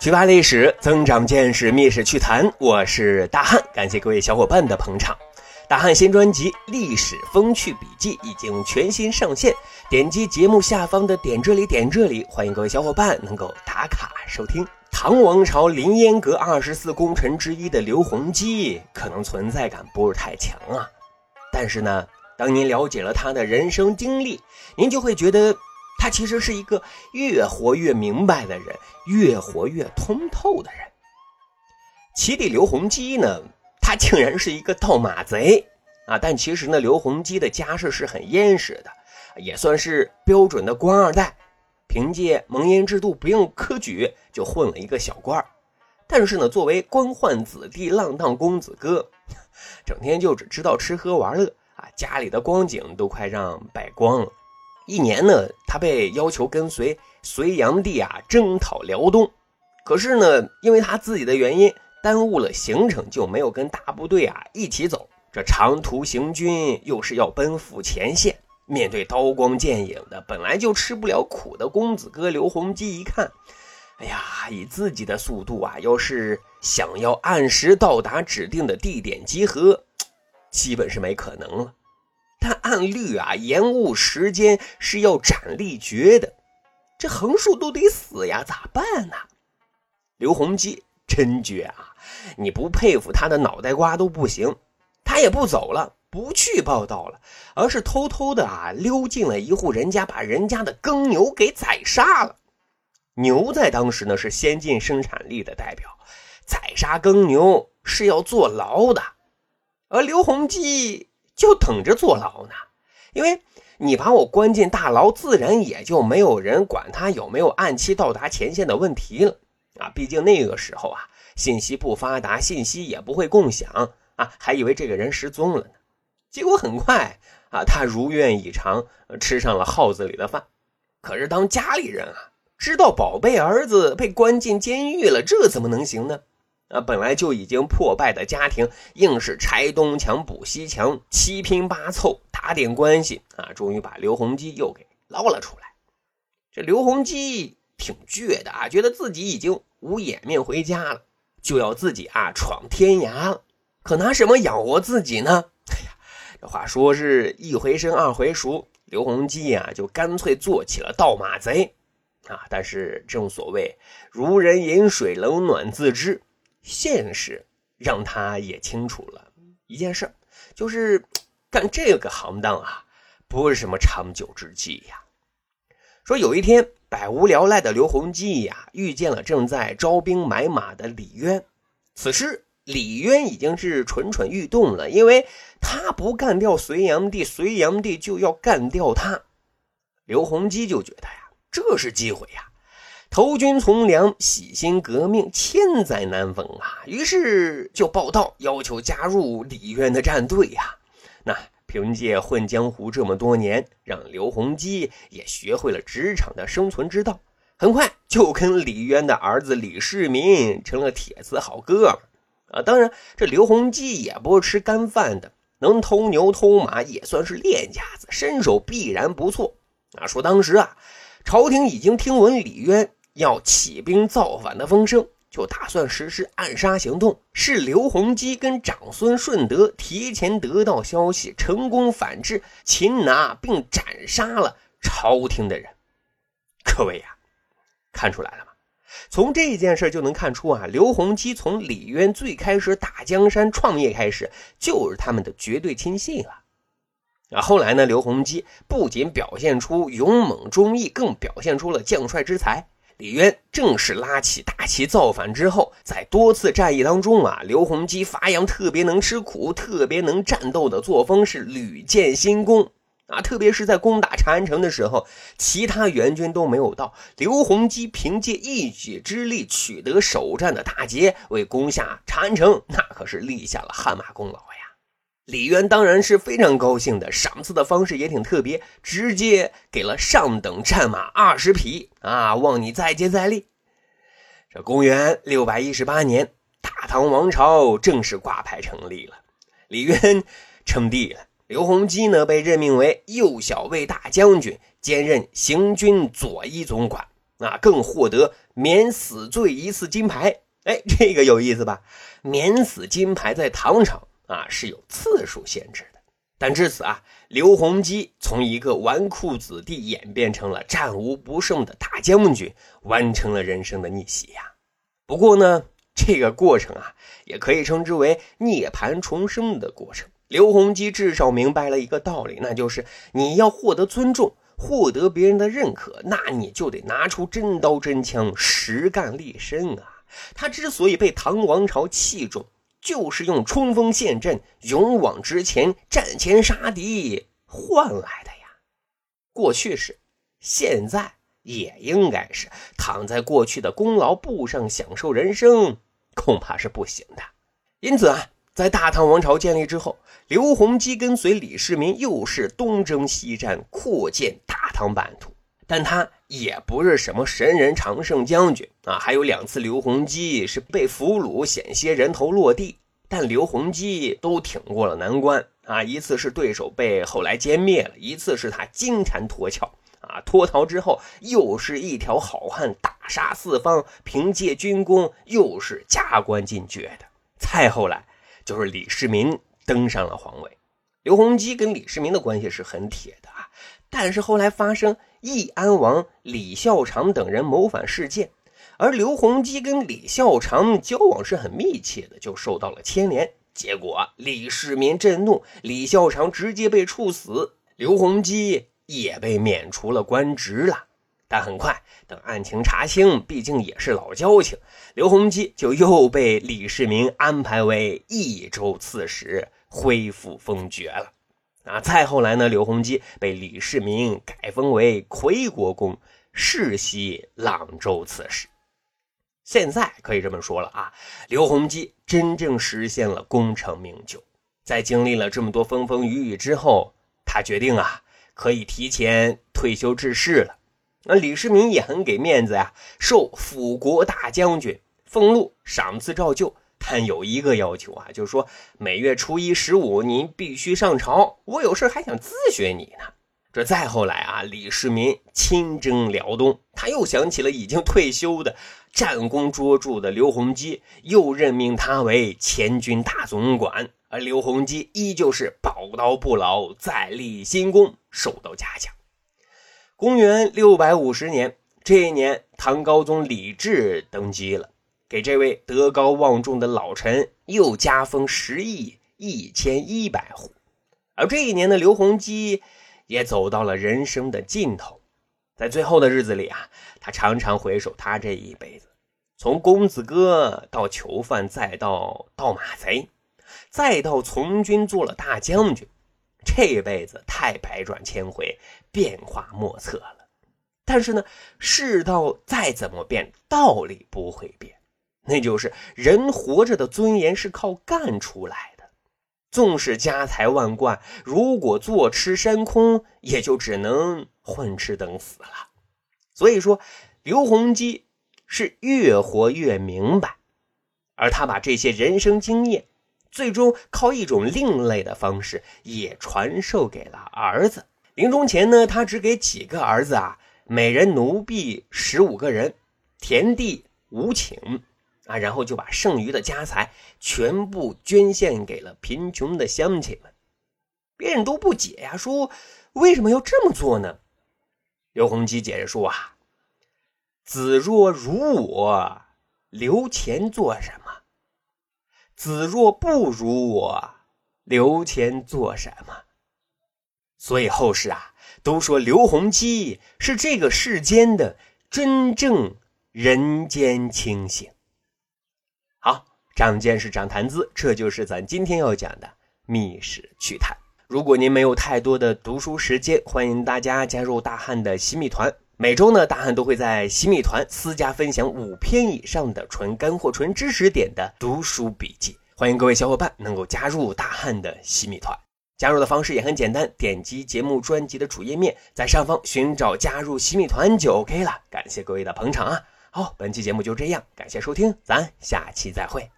趣扒历史，增长见识，密室趣谈。我是大汉，感谢各位小伙伴的捧场。大汉新专辑《历史风趣笔记》已经全新上线，点击节目下方的点这里点这里，欢迎各位小伙伴能够打卡收听。唐王朝凌烟阁二十四功臣之一的刘洪基，可能存在感不是太强啊。但是呢，当您了解了他的人生经历，您就会觉得。他其实是一个越活越明白的人，越活越通透的人。齐帝刘洪基呢，他竟然是一个盗马贼啊！但其实呢，刘洪基的家世是很殷实的，也算是标准的官二代，凭借蒙恬制度不用科举就混了一个小官但是呢，作为官宦子弟、浪荡公子哥，整天就只知道吃喝玩乐啊，家里的光景都快让败光了。一年呢，他被要求跟随隋炀帝啊征讨辽东，可是呢，因为他自己的原因耽误了行程，就没有跟大部队啊一起走。这长途行军又是要奔赴前线，面对刀光剑影的，本来就吃不了苦的公子哥刘洪基一看，哎呀，以自己的速度啊，要是想要按时到达指定的地点集合，基本是没可能了。但按律啊，延误时间是要斩立决的，这横竖都得死呀，咋办呢？刘洪基真绝啊！你不佩服他的脑袋瓜都不行。他也不走了，不去报道了，而是偷偷的啊溜进了一户人家，把人家的耕牛给宰杀了。牛在当时呢是先进生产力的代表，宰杀耕牛是要坐牢的，而刘洪基。就等着坐牢呢，因为你把我关进大牢，自然也就没有人管他有没有按期到达前线的问题了啊！毕竟那个时候啊，信息不发达，信息也不会共享啊，还以为这个人失踪了呢。结果很快啊，他如愿以偿吃上了耗子里的饭。可是当家里人啊知道宝贝儿子被关进监狱了，这怎么能行呢？啊，本来就已经破败的家庭，硬是拆东墙补西墙，七拼八凑打点关系啊，终于把刘洪基又给捞了出来。这刘洪基挺倔的啊，觉得自己已经无颜面回家了，就要自己啊闯天涯了。可拿什么养活自己呢？哎呀，这话说是一回生二回熟，刘洪基啊就干脆做起了盗马贼啊。但是正所谓如人饮水，冷暖自知。现实让他也清楚了一件事就是 干这个行当啊，不是什么长久之计呀。说有一天，百无聊赖的刘洪基呀，遇见了正在招兵买马的李渊。此时，李渊已经是蠢蠢欲动了，因为他不干掉隋炀帝，隋炀帝就要干掉他。刘洪基就觉得呀，这是机会呀。投军从良，洗心革命，千载难逢啊！于是就报道，要求加入李渊的战队呀。那凭借混江湖这么多年，让刘洪基也学会了职场的生存之道，很快就跟李渊的儿子李世民成了铁子好哥们啊！当然，这刘洪基也不是吃干饭的，能偷牛偷马也算是练家子，身手必然不错啊！说当时啊，朝廷已经听闻李渊。要起兵造反的风声，就打算实施暗杀行动。是刘洪基跟长孙顺德提前得到消息，成功反制、擒拿并斩杀了朝廷的人。各位呀，看出来了吗？从这件事就能看出啊，刘洪基从李渊最开始打江山创业开始，就是他们的绝对亲信啊。啊，后来呢，刘洪基不仅表现出勇猛忠义，更表现出了将帅之才。李渊正式拉起大旗造反之后，在多次战役当中啊，刘洪基发扬特别能吃苦、特别能战斗的作风，是屡建新功啊。特别是在攻打长安城的时候，其他援军都没有到，刘洪基凭借一己之力取得首战的大捷，为攻下长安城那可是立下了汗马功劳呀。李渊当然是非常高兴的，赏赐的方式也挺特别，直接给了上等战马二十匹啊，望你再接再厉。这公元六百一十八年，大唐王朝正式挂牌成立了，李渊称帝了。刘弘基呢，被任命为右小卫大将军，兼任行军左一总管啊，更获得免死罪一次金牌。哎，这个有意思吧？免死金牌在唐朝啊是有次数限制的，但至此啊，刘洪基从一个纨绔子弟演变成了战无不胜的大将军，完成了人生的逆袭呀。不过呢，这个过程啊，也可以称之为涅槃重生的过程。刘洪基至少明白了一个道理，那就是你要获得尊重，获得别人的认可，那你就得拿出真刀真枪，实干立身啊。他之所以被唐王朝器重，就是用冲锋陷阵、勇往直前、战前杀敌换来的呀。过去是，现在也应该是。躺在过去的功劳簿上享受人生，恐怕是不行的。因此啊，在大唐王朝建立之后，刘洪基跟随李世民又是东征西战，扩建大唐版图。但他也不是什么神人常胜将军啊，还有两次刘洪基是被俘虏，险些人头落地，但刘洪基都挺过了难关啊。一次是对手被后来歼灭了，一次是他金蝉脱壳啊，脱逃之后又是一条好汉，大杀四方，凭借军功又是加官进爵的。再后来就是李世民登上了皇位，刘洪基跟李世民的关系是很铁的，但是后来发生。义安王李孝常等人谋反事件，而刘洪基跟李孝常交往是很密切的，就受到了牵连。结果李世民震怒，李孝常直接被处死，刘洪基也被免除了官职了。但很快，等案情查清，毕竟也是老交情，刘洪基就又被李世民安排为益州刺史，恢复封爵了。啊，再后来呢，刘洪基被李世民改封为魁国公，世袭朗州刺史。现在可以这么说了啊，刘洪基真正实现了功成名就。在经历了这么多风风雨雨之后，他决定啊，可以提前退休致仕了。那李世民也很给面子呀，授辅国大将军，俸禄赏赐照旧。但有一个要求啊，就是说每月初一、十五您必须上朝，我有事还想咨询你呢。这再后来啊，李世民亲征辽东，他又想起了已经退休的战功卓著的刘洪基，又任命他为前军大总管，而刘洪基依旧是宝刀不老，再立新功，受到嘉奖。公元六百五十年，这一年，唐高宗李治登基了。给这位德高望重的老臣又加封十亿一千一百户，而这一年的刘洪基也走到了人生的尽头，在最后的日子里啊，他常常回首他这一辈子，从公子哥到囚犯，再到盗马贼，再到从军做了大将军，这辈子太百转千回，变化莫测了。但是呢，世道再怎么变，道理不会变。那就是人活着的尊严是靠干出来的，纵使家财万贯，如果坐吃山空，也就只能混吃等死了。所以说，刘洪基是越活越明白，而他把这些人生经验，最终靠一种另类的方式也传授给了儿子。临终前呢，他只给几个儿子啊，每人奴婢十五个人，田地无顷。啊，然后就把剩余的家财全部捐献给了贫穷的乡亲们。别人都不解呀，说为什么要这么做呢？刘洪基解释说啊：“子若如我，留钱做什么？子若不如我，留钱做什么？”所以后世啊，都说刘洪基是这个世间的真正人间清醒。长见识，长谈资，这就是咱今天要讲的《密室趣谈》。如果您没有太多的读书时间，欢迎大家加入大汉的新密团。每周呢，大汉都会在新密团私家分享五篇以上的纯干货、纯知识点的读书笔记。欢迎各位小伙伴能够加入大汉的新密团。加入的方式也很简单，点击节目专辑的主页面，在上方寻找加入新密团就 OK 了。感谢各位的捧场啊！好，本期节目就这样，感谢收听，咱下期再会。